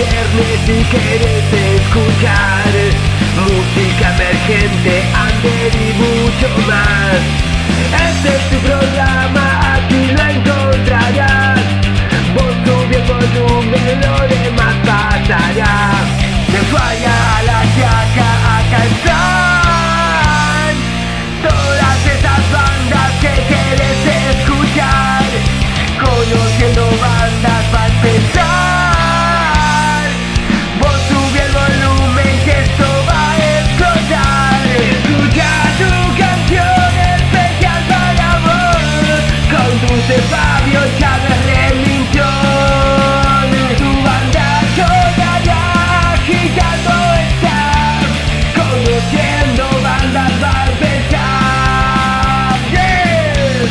viernes si querés escuchar música emergente, under y mucho más. Este es tu programa, Conduce Fabio Chávez Remington. Tu banda sonará agitando está. Conociendo bandas. Yeah.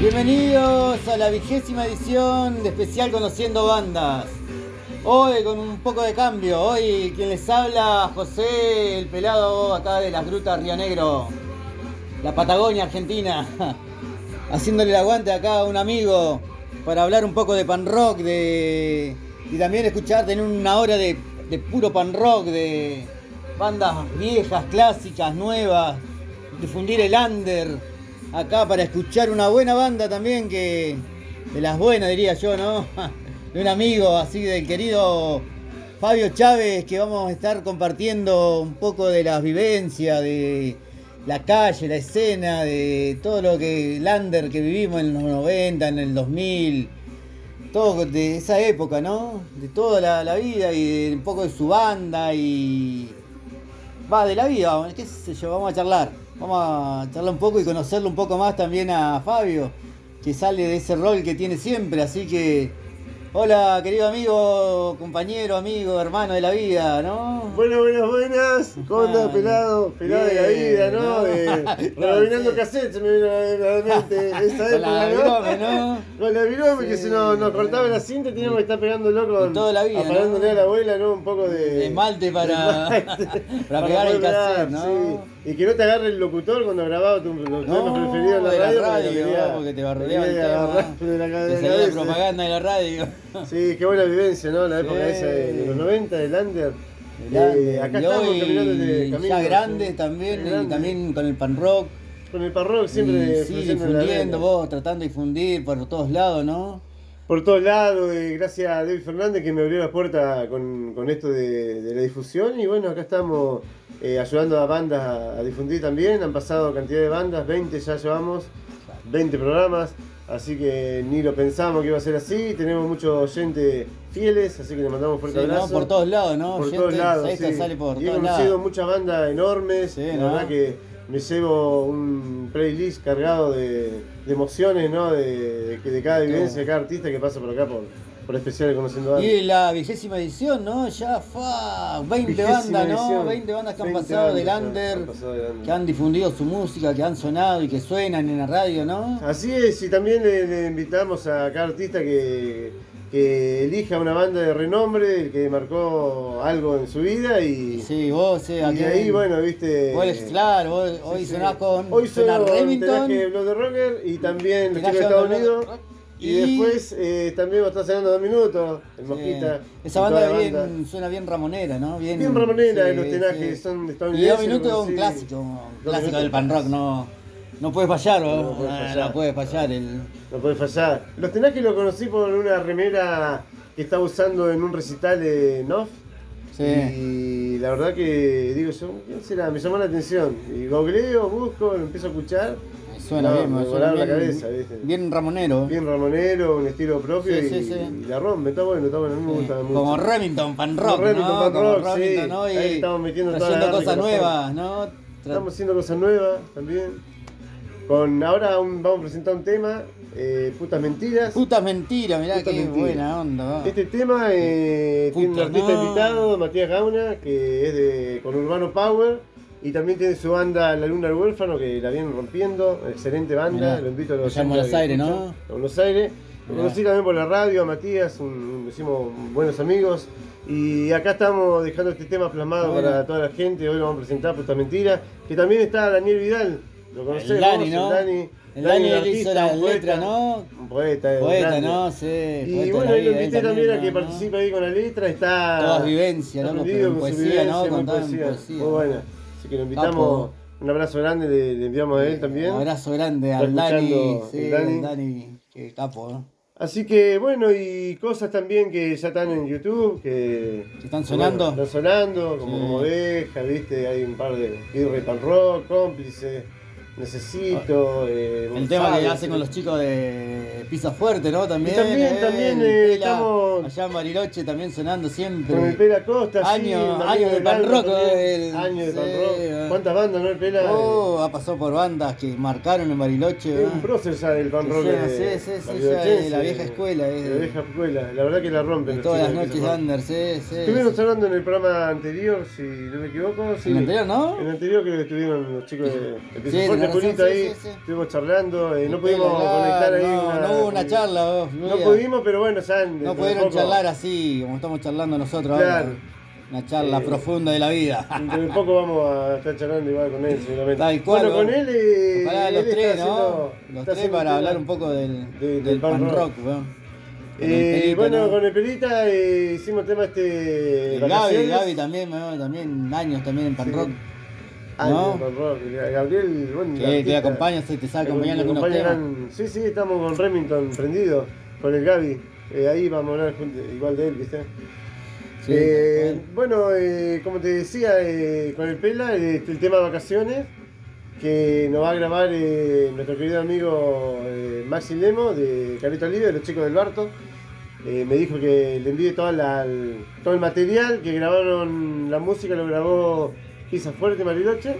Bienvenidos a la vigésima edición de especial Conociendo Bandas. Hoy con un poco de cambio, hoy quien les habla José el pelado acá de las grutas Río Negro, la Patagonia Argentina, haciéndole el aguante acá a un amigo para hablar un poco de pan rock de, y también escuchar, tener una hora de, de puro pan rock, de bandas viejas, clásicas, nuevas, difundir el under acá para escuchar una buena banda también que de las buenas diría yo, ¿no? De un amigo así del querido Fabio Chávez que vamos a estar compartiendo un poco de las vivencias de la calle, la escena, de todo lo que Lander que vivimos en los 90, en el 2000, todo de esa época, ¿no? De toda la, vida y de un poco de su banda y va de la vida, qué sé yo, vamos a charlar. Vamos a charlar un poco y conocerlo un poco más también a Fabio, que sale de ese rol que tiene siempre, así que hola querido amigo, compañero, amigo, hermano de la vida, ¿no? Buenas, buenas, buenas. ¿Cómo andás, Ay, pelado? Pelado de la bien, vida, ¿no? ¿no? De, No, rebobinando sí. cassette, se me vino a la mente esa Con la época, virome, ¿no? Con la virome, Sí. que si no, nos cortaba la cinta teníamos que estar pegándolo con... Toda la vida, Apagándole ¿no? a la abuela, ¿no? Un poco de... De esmalte para- de esmalte, para pegar el cassette, ¿no? sí. Y que no te agarre el locutor cuando grababa tu, No, tema preferido en la de la radio. porque radio, quería- porque te lo bardeaba el tema. de la, Te de la salía cabeza. propaganda de la radio. Sí, qué buena vivencia, ¿no? La época Sí. esa de, de los 90, del Under. Eh, acá Y estamos hoy caminando de camino. ya sí. grandes también, y Grande. también con el pan rock. Con el parrock siempre y sí, la difundiendo, vos tratando de difundir por todos lados, ¿no? Por todos lados, eh, gracias a David Fernández que me abrió la puerta con, con esto de, de la difusión. Y bueno, acá estamos eh, ayudando a bandas a, a difundir también. Han pasado cantidad de bandas, 20 ya llevamos, 20 programas. Así que ni lo pensamos que iba a ser así. Tenemos muchos oyentes fieles, así que le mandamos fuerte Sí, ¿no? abrazo. Por todos lados, ¿no? por Gente, todos lados. sí. sale por y he conocido muchas bandas enormes. Sí, la ¿no? verdad que me llevo un playlist cargado de, de emociones, ¿no? De, de, de cada vivencia, de cada artista que pasa por acá por, por especiales conociendo bandas. Y la vigésima edición, ¿no? Ya fa, 20 Vigésima bandas, ¿no? edición. 20 bandas que han 20 pasado del under, que han difundido su música, que han sonado y que suenan en la radio, ¿no? Así es, y también le, le invitamos a cada artista que, que elija una banda de renombre, el que marcó algo en su vida y, Sí, vos, eh, y aquí- de ahí, bueno, viste. Vos, claro, vos sí, hoy sí. sonás con Hoy suena suena Remington, Blood Rocker y también los chicos de Estados Unidos. Rock, Y, y- después eh, también va a estar sonando dos minutos, el Sí. Mosquita. Esa banda, bien, suena bien ramonera, ¿no? Bien, Bien ramonera, sí, los tenajes son Y dos estadounidenses. minutos pero un clásico, un clásico del pan rock, no, no puede fallar, No ¿no? puede Ah, fallar. no puede fallar. El, No puede fallar. Los tenajes lo conocí por una remera que estaba usando en un recital de Nof. sí. Y la verdad que digo yo, ¿quién será? Me llamó la atención. Y googleo, busco, lo empiezo a escuchar. Suena No, bien, me suena volaba la bien, cabeza, ¿viste? bien ramonero. Bien ramonero, un estilo propio Sí, y, sí, sí. y la rompe, está bueno, está bueno, me gusta mucho. Como Remington, pan rock, Como Remington, ¿no? pan Como rock, sí. Remington, ¿no? Y Ahí estamos metiendo toda la trayendo garra y cosas nuevas, Estamos haciendo cosas nuevas también. Con ahora un- vamos a presentar un tema, eh, Putas Mentiras. Putas mentiras, mirá Putas qué buena onda. va. Este tema eh, tiene un Puta, artista no. invitado, Matías Gauna, que es de con Urbano Power. Y también tiene su banda La Luna del Huérfano, que la vienen rompiendo. Excelente banda, Mirá, lo invito a los en Buenos a Aires, ¿no? En Buenos Aires. Lo conocí también por la radio, a Matías, un, un- hicimos buenos amigos. Y acá estamos dejando este tema plasmado Bueno. para toda la gente. Hoy lo vamos a presentar Puta Mentira. Que también está Daniel Vidal. Lo conocés El Dani, ¿no? El Dani. El Dani, Dani él hizo artista, la poeta. letra, ¿no? Un poeta, un Poeta. ¿no? Sí. Y bueno, ahí lo invité también a que ¿no? participe ahí con la letra. Está. Todas vivencias, ¿no? Con poesía, ¿no? muy buena. Así que lo invitamos. Un abrazo grande, le, le enviamos a él también. Un abrazo grande al Dani. Sí, Dani. Qué capo, ¿no? Así que bueno, y cosas también que ya están en YouTube, que... ¿Que están sonando? Bueno, están sonando, como, Sí. como oveja, viste, hay un par de... Birra y Pan Rock, cómplice, necesito... eh, El tema que hacen con los chicos de Pisa Fuerte, ¿no? También. Y también- eh, Pela, estamos- Allá en Bariloche también sonando siempre. Con el Pela Costa, sí, Año- año de pan rock, el- Año de pan sí, rock. eh. ¿Cuántas bandas, no? El Pela... Oh, ha pasado por bandas que marcaron en Bariloche. Es un prócer ya del pan Sí, rock. sí, sí, sí, sí, de la vieja escuela, es De de- la vieja escuela, la verdad que la rompen. Todas las noches Pisa de Under, sí, sí. Estuvimos hablando en el programa anterior, si no me equivoco. Sí. ¿En el anterior, no? En el anterior creo que estuvieron los chicos de, Sí, Fuerte, Julito ahí. Estuvimos charlando, eh, no pudimos conectar ahí. no, una, no hubo una charla, No pudimos, pero bueno, ya No pudieron charlar así, como estamos charlando nosotros Claro. ahora. Una charla Eh, profunda de la vida. Dentro de poco vamos a estar charlando igual con él, seguramente. Tal cual, bueno, con ¿no? él. Eh, Ojalá él los tres, haciendo- ¿no? Los tres para hablar un poco del, de- del, del pan rock, rock. weón. Eh, Pelito, bueno, ¿no? con el Pelita eh, hicimos tema este. El Gaby. Gaby también, weón, también años también en pan Sí. rock. Ah, ¿no? de rock. Gabriel, bueno, que artista. acompaña, te sabe Me acompañar algunos acompaña temas. gran- Sí, sí, estamos con Remington prendido, con el Gaby. Eh, ahí vamos a hablar igual de él, ¿viste? Sí, Eh, bueno, eh, como te decía, con el Pela, eh, el tema vacaciones, que nos va a grabar nuestro querido amigo Maxi Lemo de Carito Libre, de los chicos del Barto. Me dijo que le envíe toda la- el- todo el material, que grabaron la música, lo grabó Pisa Fuerte Mariloche.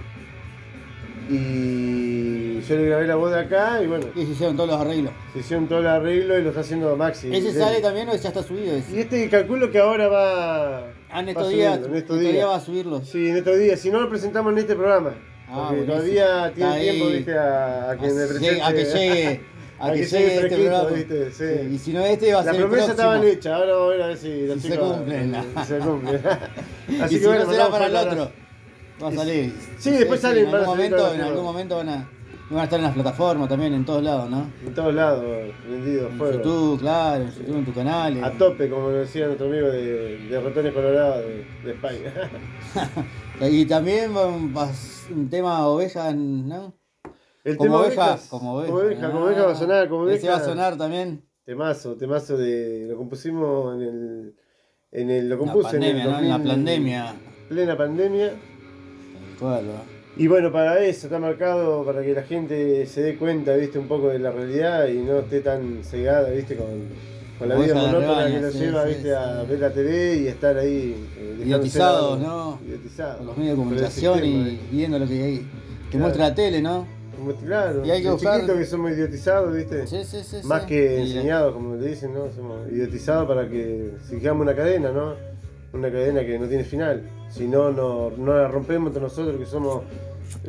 Y yo le grabé la voz de acá y bueno, Y se hicieron todos los arreglos. se hicieron todo el arreglo y lo está haciendo Maxi. ¿Ese sale también o ya está subido? ese? Y este calculo que ahora va. Ah, en estos días, en estos días. va a subirlo. Sí, en estos días. Si no lo presentamos en este programa. Ah, porque todavía tiene tiempo, viste, a, a que me A- presente. a que llegue, a que llegue este programa. viste, sí. Sí, Y si no este va a La ser el promesa próximo. estaban hechas, ahora vamos a ver a ver si, los Si se cumplen. si se cumplen. y Así si que bueno, no será para el otro. Va a salir. Sí, después salen, En algún momento, en algún momento van a, van a estar en las plataformas también, en todos lados, ¿no? En todos lados, vendido, En fuego. YouTube, claro, en YouTube, en tu canal. A tope, como lo decía nuestro amigo de, de Ratones Colorados de, de España. y también va un, tema oveja, ¿no? El Como tema oveja, ovejas, como oveja. Como oveja, como oveja va a sonar, como oveja. Ese va a sonar también. Temazo, temazo de. Lo compusimos en el. En el lo La compuse pandemia, en el ¿no? En la 2000, pandemia. Plena pandemia. Claro. Y bueno, para eso está marcado, para que la gente se dé cuenta, viste, un poco de la realidad y no esté tan cegada, viste, con, con la vida monótona que lo sí, lleva, sí, viste, sí. a ver la TV y estar ahí. eh, Idiotizados, ¿no? Idiotizados. Con los medios de comunicación sistema, y ¿viste? viendo lo que hay. Que Claro. muestra la tele, ¿no? Como- Claro, Y hay que buscar- chiquitos que somos idiotizados, viste. Sí, sí, sí. Más que enseñados, como le dicen, ¿no? Somos idiotizados para que sigamos una cadena, ¿no? Una cadena que no tiene final. Si no, no, no la rompemos entre nosotros, que somos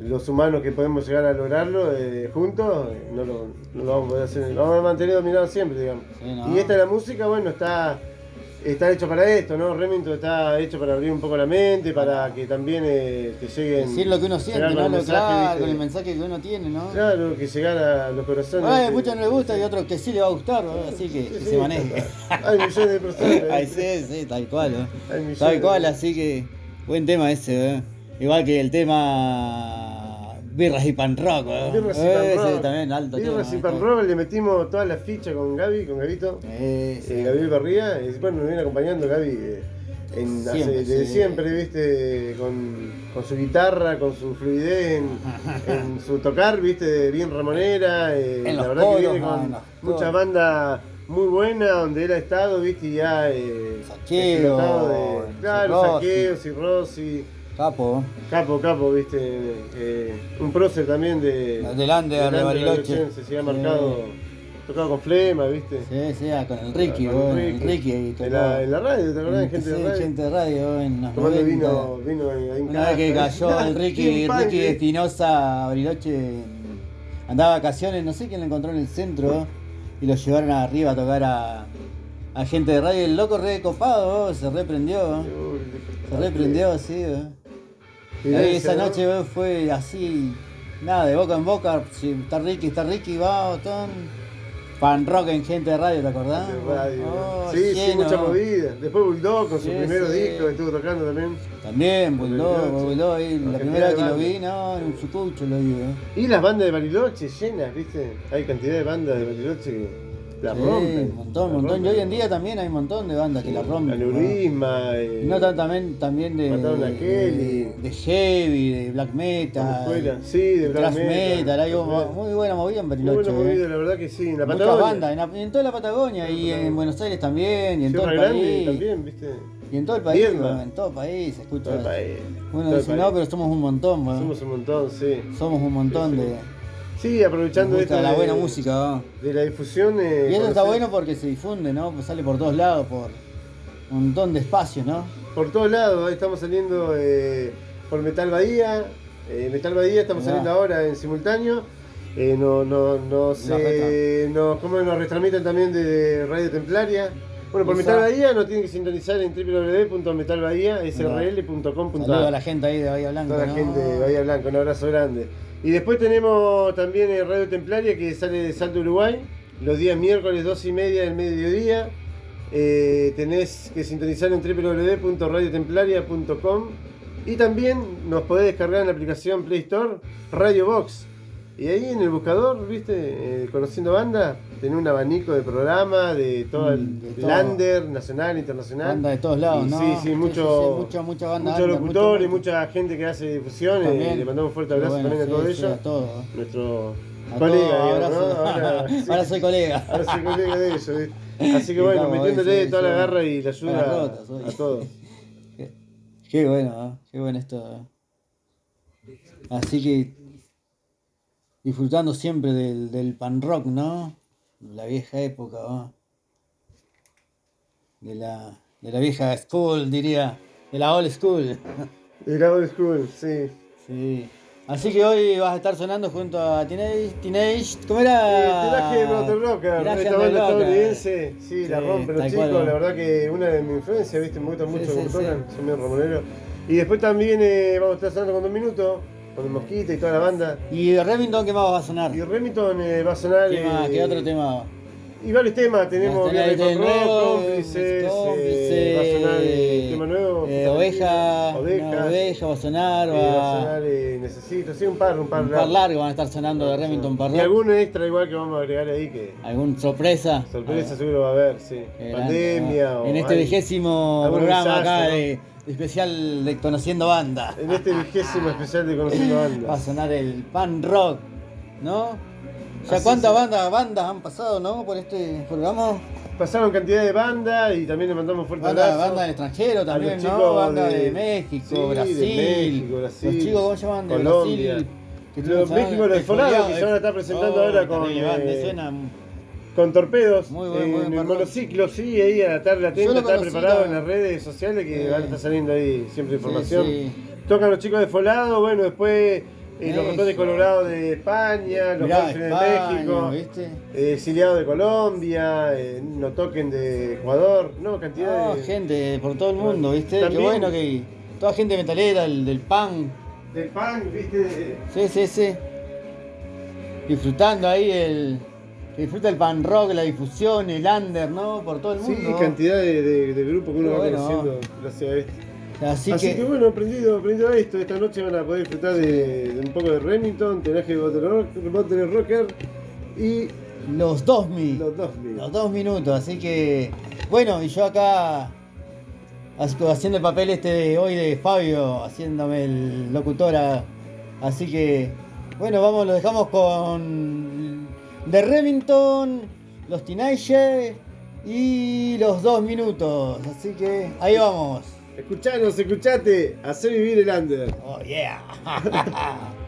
los humanos que podemos llegar a lograrlo eh, juntos, eh, no lo, no lo vamos a poder hacer. Lo vamos a mantener dominado siempre, digamos. Sí, ¿no? Y esta la música, bueno, está, está hecho para esto, ¿no? Remington está hecho para abrir un poco la mente, para que también eh, te lleguen. Decir lo que uno siente, ¿no? Lo claro, con el mensaje que uno tiene, ¿no? Claro, que llegara a los corazones. Ay, a muchos no les gusta y otros que sí le va a gustar, ¿no? así que, Sí, que sí, se maneje. Hay millones de personas. Ay, sí, sí, tal cual, ¿no? Hay millones Tal cual, así que buen tema ese, ¿eh? Igual que el tema Birras y Pan Rock, ¿eh? Birras y Pan Rock. también, alto y Pan. Rock, le metimos todas las fichas con Gaby, con Gabito. Eh, sí. Eh, Gabriel Barría, y bueno, nos viene acompañando Gaby eh, hace- desde sí. siempre, viste, con, con su guitarra, con su fluidez en, en su tocar, viste, bien ramonera. eh, En la los verdad que viene ah, con los muchas bandas muy buenas donde él ha estado, viste, ya eh, Saqueo, de, claro, y Rossi. Capo. Capo, capo, viste, eh, un prócer también de... Delante de Bariloche. Bariloche, Se ha Sí. marcado, tocado con flema, viste. Sí, sí, ah, con el Ricky, Con Ricky. el Ricky En la, en la radio, ¿te acordás? Sí, Gente de radio. gente de radio en los Tomando 90. vino, vino ahí en Una vez que casa. cayó el Ricky, punk, Ricky ¿eh? Espinosa a Bariloche, andaba de vacaciones, no sé quién lo encontró en el centro, y lo llevaron arriba a tocar a, a gente de radio. El loco re copado, se reprendió. Se reprendió, sí. Esa ¿no? noche fue así, nada, de boca en boca. si está Ricky, está Ricky, va, botón. Pan rock en gente de radio, ¿te acordás? De radio. Oh, sí, sí, lleno. mucha movida. Después Bulldog con su Sí, primer sí. disco, estuvo tocando también. También, Bulldog. Bulldog, ahí, la primera vez que lo vi, no, en un sucucho lo vi, eh. Y las bandas de Bariloche llenas, ¿viste? Hay cantidad de bandas de Bariloche que la Sí, rompen. un montón, un la montón. Y hoy en día también hay un montón de bandas que la rompen. ¿no? Aneurisma, eh, No tan- también, también de, Mataron a de, Kelly. de heavy, de black metal. Sí, de black metal, metal, hay metal. muy buena movida en Muy Bariloche. buena eh. movida, la verdad que sí. En la Muchas Patagonia. bandas, en, la- en toda la Patagonia y en Buenos Aires también, y en todo el Grande país. también, ¿viste? Y en todo el país, Viedma. en todo el país escucha. Todo el país. Bueno, dicen, no, pero somos un montón, bueno. Somos un montón, sí. Somos un montón sí. de. Sí, aprovechando esto la de, buena música, ¿no? de la difusión. eh, Y eso está bueno porque se difunde, ¿no? Pues sale por todos lados, por un montón de espacios, ¿no? Por todos lados, ahí estamos saliendo eh, por Metal Bahía. eh, Metal Bahía estamos saliendo ahora en simultáneo. Eh, no, no, no sé, no, ¿cómo nos retransmiten también de Radio Templaria? Bueno, por. Metal Bahía nos tienen que sintonizar en www.metalbahía.srl.com.ar Saludos a la gente ahí de Bahía Blanca. Toda la gente de Bahía Blanca, un abrazo grande. Y después tenemos también Radio Templaria que sale de Salto Uruguay, los días miércoles 2 y media del mediodía. Eh, tenés que sintonizar en www.radiotemplaria.com y también nos podés descargar en la aplicación Play Store Radio Box. Y ahí en el buscador, viste, Eh, conociendo banda, tenés un abanico de programas de todo el Mm, de todo. lander, nacional, internacional. Banda de todos lados, Y ¿no? Sí, sí, mucho, sí, mucha, mucha banda. muchos locutores, mucho- mucha gente que hace difusión. eh, le mandamos un fuerte abrazo Bueno, también a sí, todo sí, ello. a todos. Nuestro A colega, todos, digamos, ahora, ¿no? soy, Ahora, sí. ahora soy colega. Ahora soy colega de ellos. Así que bueno, Estamos, metiéndole sí, toda la sí. garra y la ayuda rotas, a todos. Qué, qué bueno, ¿no? qué bueno esto. ¿eh? Así que disfrutando siempre del, del pan rock, ¿no? La vieja época, ¿no? De la, de la vieja school, diría. De la old school. Era old school, sí. Sí. Así que hoy vas a estar sonando junto a Teenage, Teenage ¿cómo Eh, era? Tiraje Motor Rocker, esta banda estadounidense, sí, la Sí, rompen los tal chicos, cual. la verdad que una de mis influencias, viste, me gusta mucho sí, cómo sí. tocan, son medio ramoneros. Y después también eh, vamos a estar sonando con dos minutos, con el Mosquita y toda la banda. ¿Y Remington qué más va a sonar? Y Remington eh, va a sonar. ¿Qué, más? eh, ¿Qué otro tema? Y varios temas, tenemos Viernes con Rock, cómplices, eh, va a sonar eh, tema nuevo. eh, oveja, Ovejas, una oveja va a sonar, eh, va, va a sonar eh, Necesito, sí, un par, un par. un par largo van a estar sonando de Remington par Y algún extra igual que vamos a agregar ahí que ¿Algún sorpresa? sorpresa seguro va a haber, sí. Pandemia o En este hay- vigésimo programa acá ¿no? de especial de Conociendo Banda. En este vigésimo especial de Conociendo Va a sonar el pan rock, ¿no? ¿Ya cuántas bandas, bandas han pasado, no? Por este programa. Pasaron cantidad de bandas y también le mandamos fuerte Banda, abrazo. banda del extranjero también, ¿no? chicos Banda de, de- México, sí, de Brasil. México, Brasil, Los chicos, ¿cómo se llaman? De Colombia. Brasil. que Los México, los Folado, Folado, que se van a estar presentando oh, ahora con, banda, eh, Con torpedos, Muy buen- en buen el monociclo, sí, ahí a la tarde lo está preparado en las redes sociales que van a estar saliendo ahí siempre información. Tocan los chicos de Folado, bueno, después eh, los ratones colorados de España, los Mirá, de España, México, eh, exiliados de Colombia, eh, no toquen de Ecuador, no, cantidad No, de, gente por todo el mundo, ¿viste? También- Qué bueno que toda gente metalera, el del pan. del pan, viste, Sí, sí, sí. Disfrutando ahí el. Que disfruta el pan rock, la difusión, el under, ¿no? Por todo el sí, mundo. cantidad de, de, de grupos que uno va bueno. conociendo gracias a esto. Así, Así, que, que, bueno, aprendido, aprendido a esto. Esta noche van a poder disfrutar de, de un poco de Remington, Tenaje Bottle Rocker y los 2000. los dos mil. Los dos minutos, así que. Bueno, y yo acá. Haciendo el papel este de hoy de Fabio, haciéndome el locutora. Así que. Bueno, vamos, lo dejamos con. The Remington, los Teenagers y los dos minutos. Así que ahí vamos. Escuchanos, escuchate, hacer vivir el under. Oh yeah.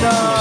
자.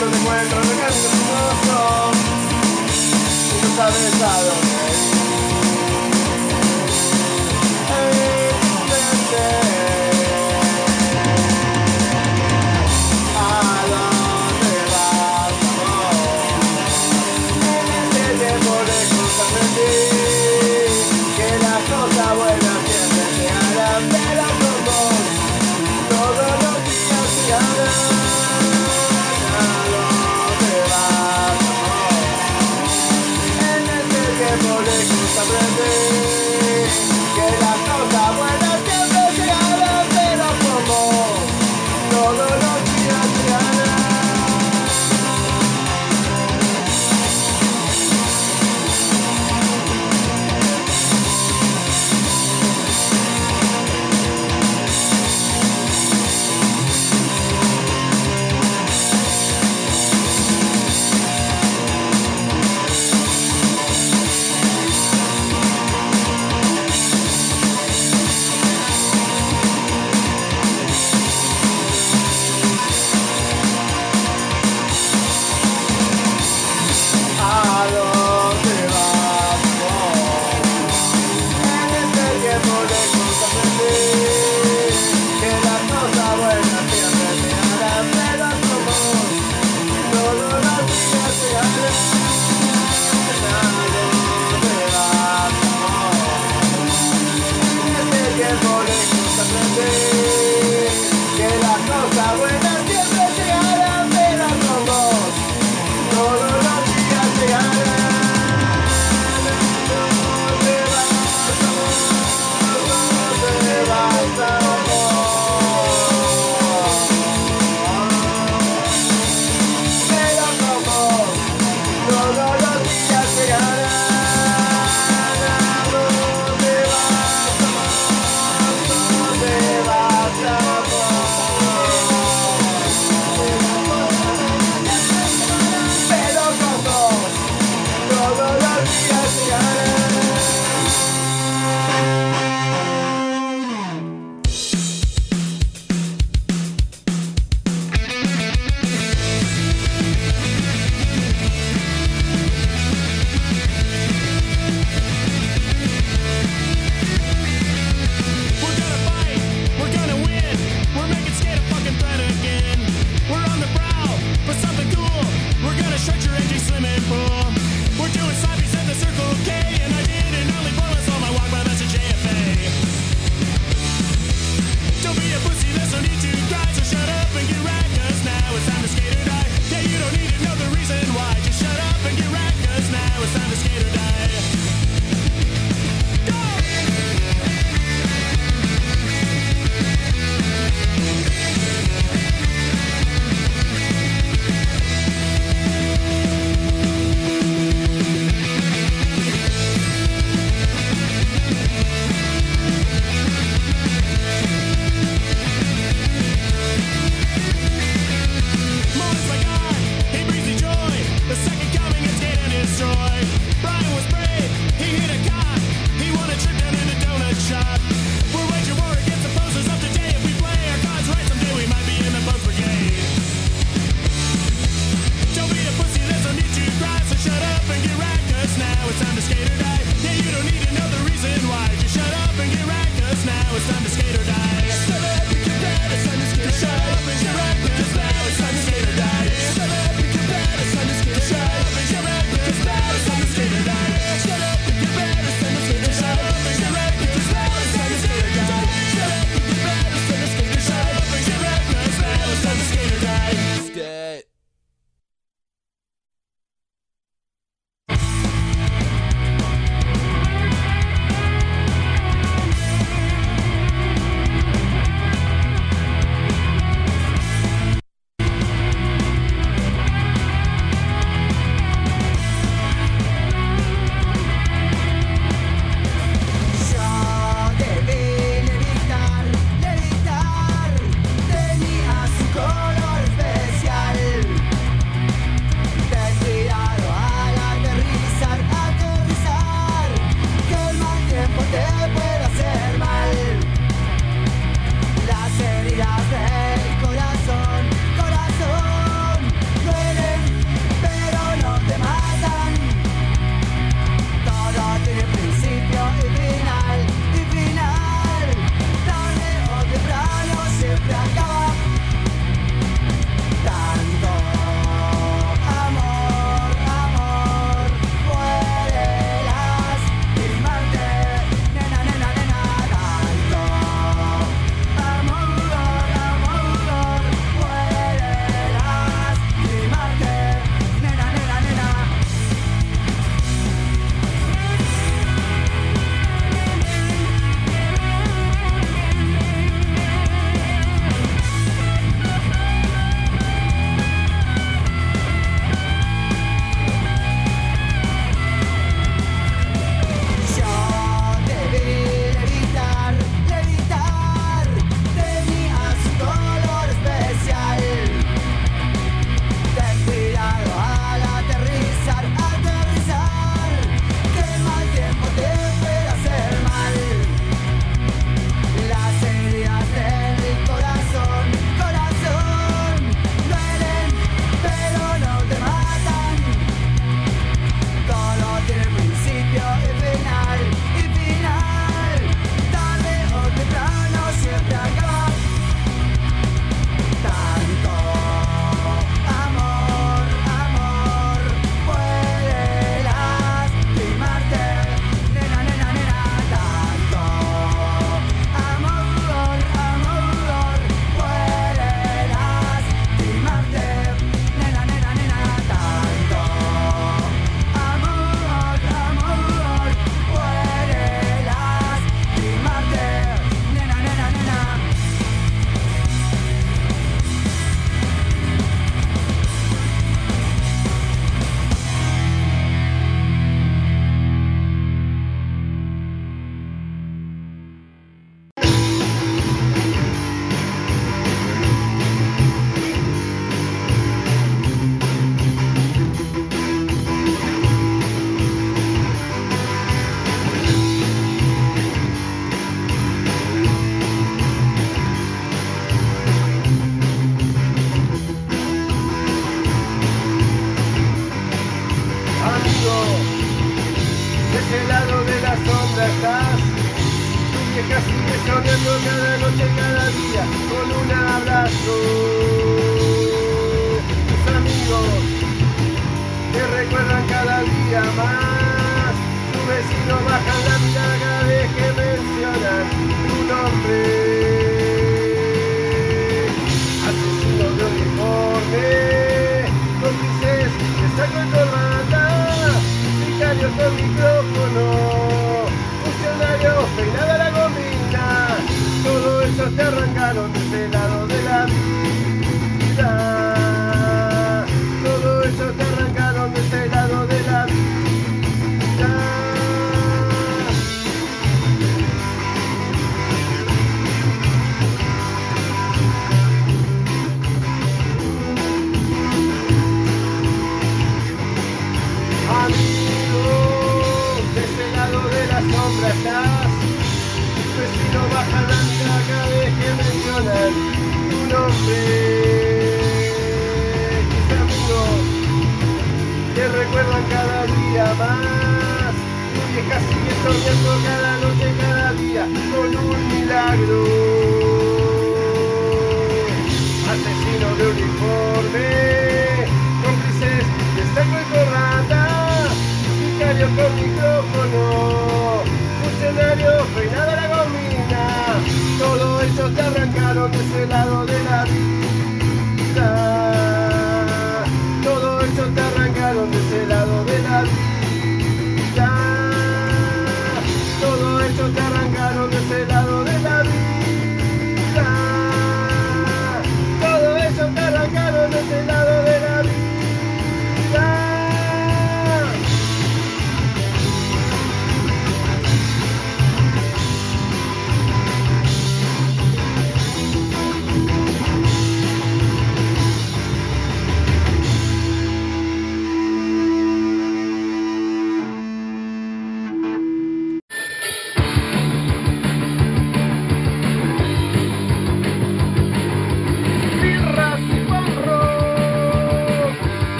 no te encuentro, no canto tu corazón. Y no sabes a dónde ir.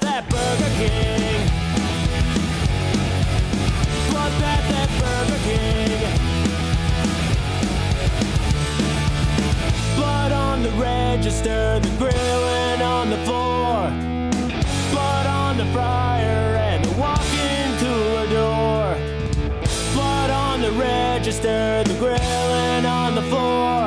Bloodbath at Burger King. Bloodbath at Burger King. Blood on the register, the grilling on the floor. Blood on the fryer and the walk-in cooler door. Blood on the register, the grilling on the floor.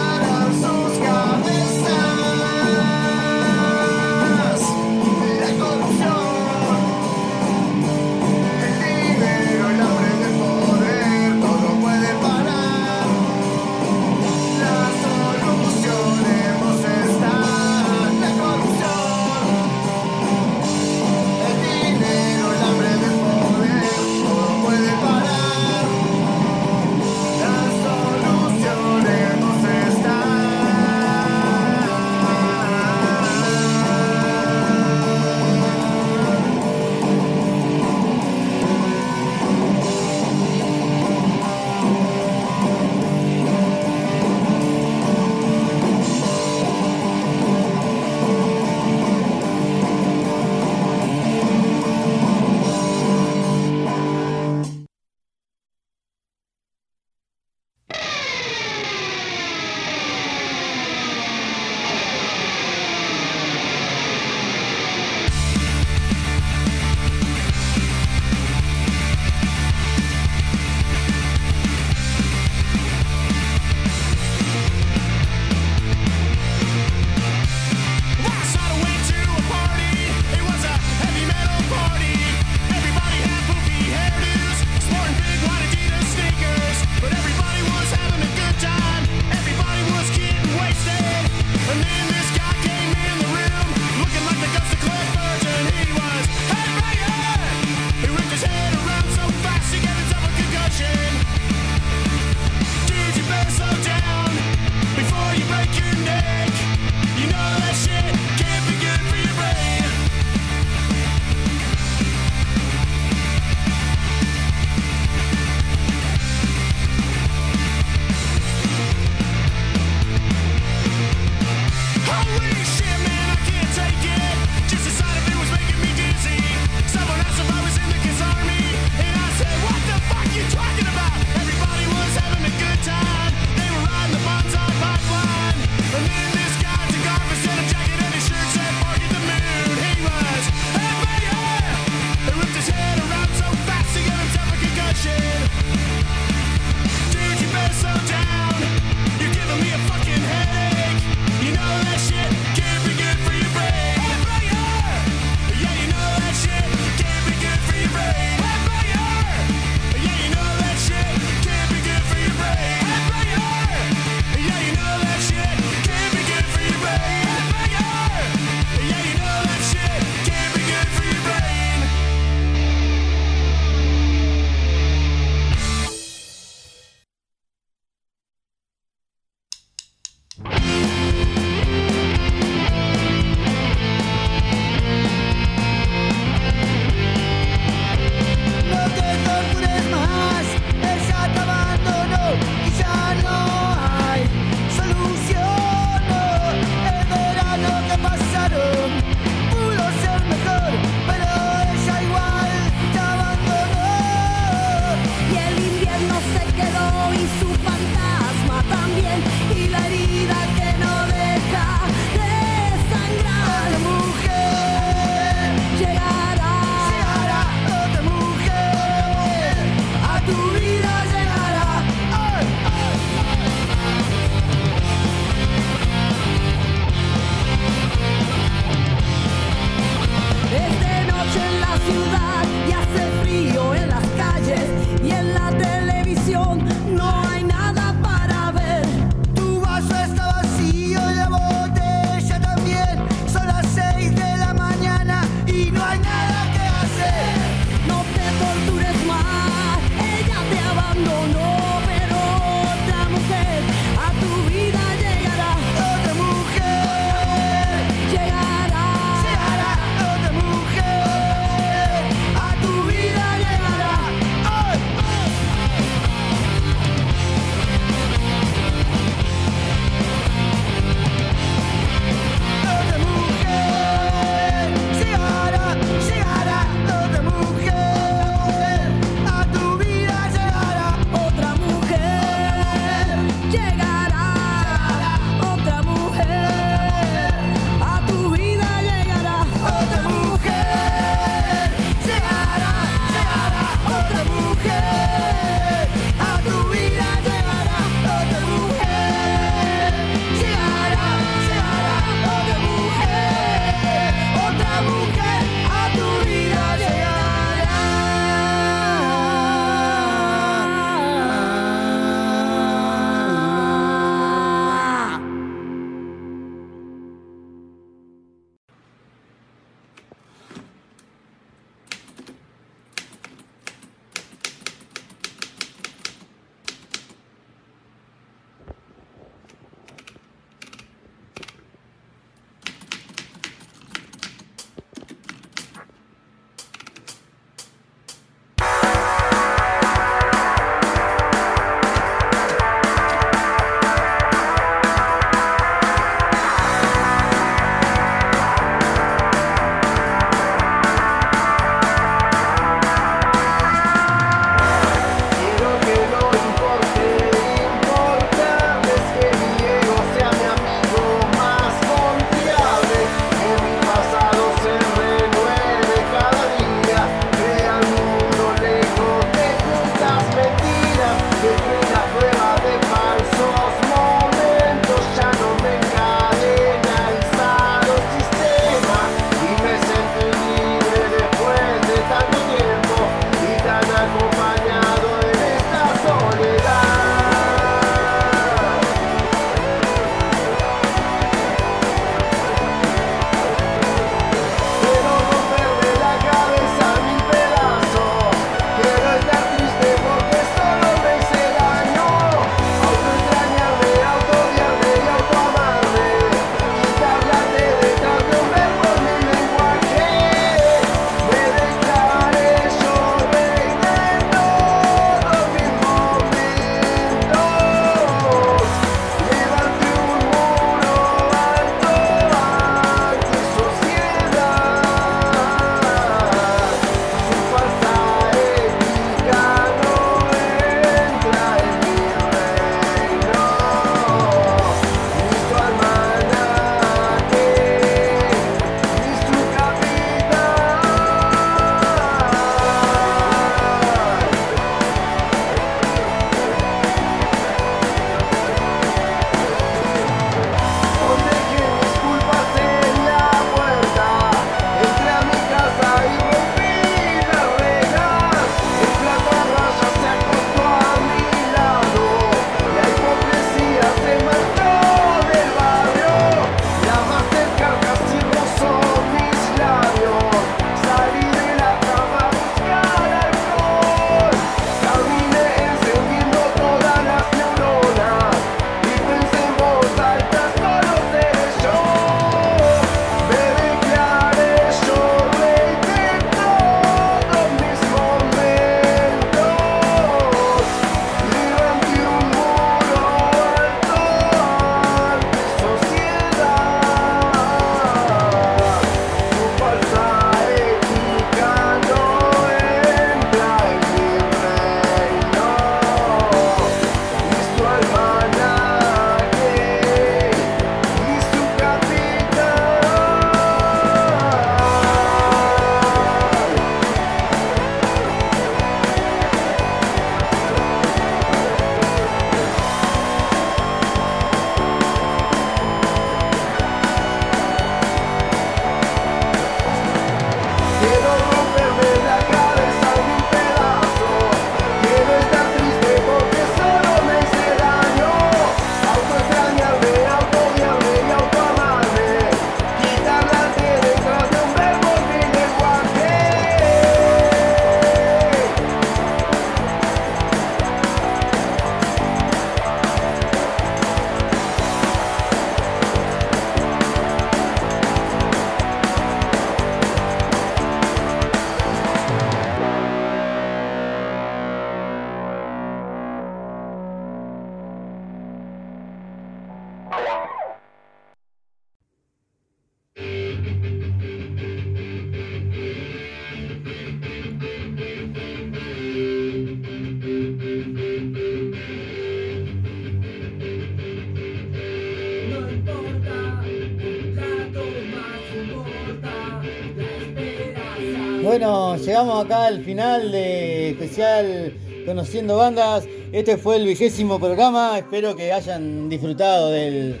Bueno, llegamos acá al final de especial Conociendo Bandas. Este fue el vigésimo programa. Espero que hayan disfrutado del,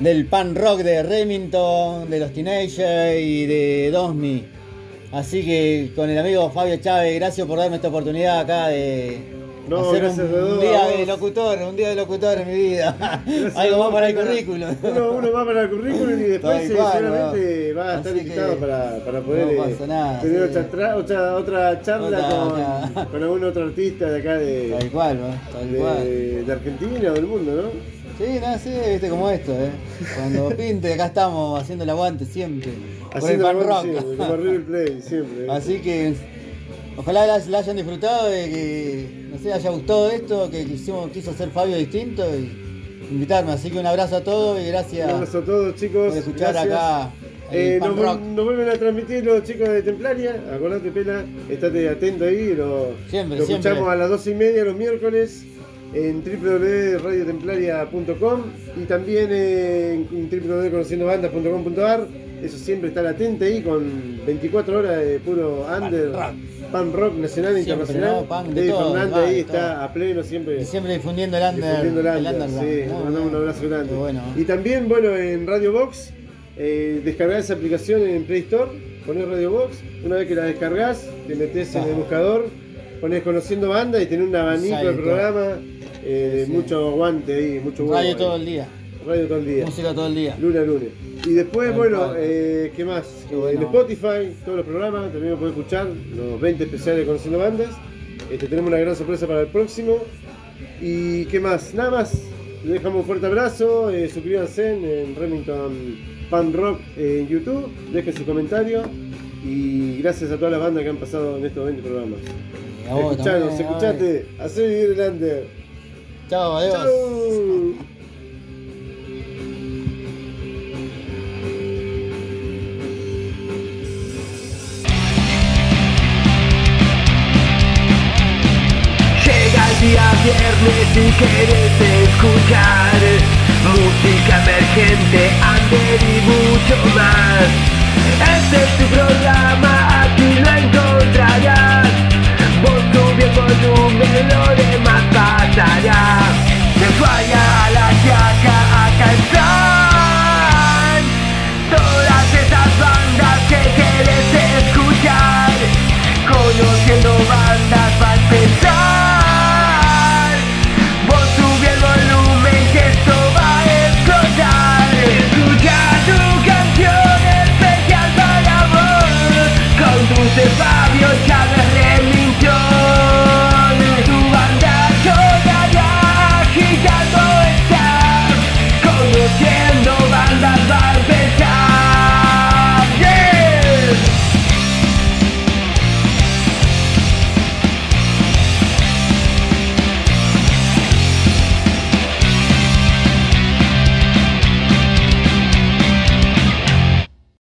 del pan rock de Remington, de los Teenagers y de Dosmi. Así que con el amigo Fabio Chávez, gracias por darme esta oportunidad acá de No, hacer un, día de locutor, un día de locutor en mi vida. Gracias Algo a más vos, para el currículum. Uno, uno más para el currículum y después seguramente va a estar invitado para, para poder no eh, nada, tener sí. otra, tra- otra, otra charla Otra- con, con algún otro artista de acá de, Tal cual, de, de Argentina o del mundo, ¿no? Sí, no, sí, viste como esto, ¿eh? Cuando pinte, acá estamos haciendo el aguante siempre. Por el Haciendo pan la rock. siempre, como River Plate siempre. ¿eh? Así que ojalá la, la hayan disfrutado de que, no sé, haya gustado esto, que quisimos, quiso hacer Fabio distinto y invitarme. Así que un abrazo a todos y Un gracias abrazo a todos chicos. por escuchar gracias. acá Eh, nos, vuelven a transmitir los chicos de Templaria. Acordate, Pela, estate atento ahí. Lo, Siempre, lo siempre. escuchamos a las 12 y media los miércoles en www.radiotemplaria.com y también en www.conociendobandas.com.ar. Eso siempre estar atento ahí con 24 horas de puro under. Pan rock nacional e internacional. ¿no? Pan de David todo, Fernández ahí está todo. a pleno siempre. Y siempre difundiendo el under. Difundiendo el el under, sí, mandamos un bueno. abrazo grande. Bueno. Y también, bueno, en Radio Box, eh, descargar esa aplicación en Play Store, poner Radio Box, una vez que la descargas, te metes en el buscador, pones conociendo banda y tenés un abanico de programa, eh, Sí. mucho aguante ahí, mucho huevo Radio todo el día. Radio todo el día. Música todo el día. Lunes a lunes. Y después, bueno, eh, ¿qué más? Eh, bueno. En Spotify, todos los programas, también lo puedes escuchar, los 20 especiales de Conociendo Bandas. Este, tenemos una gran sorpresa para el próximo. ¿Y qué más? Nada más. Les dejamos un fuerte abrazo, eh, suscríbanse en Remington Pan Rock en YouTube, dejen su comentario y gracias a todas las bandas que han pasado en estos 20 programas. Escuchanos, escuchate, hacé vivir el under. Chao, adiós. ¡Chau! viernes sin escuchar música emergente, under y mucho más. Este es tu programa, aquí lo encontrarás. Vos sube el volumen, lo demás pasará. De falla a la yaca, acá está.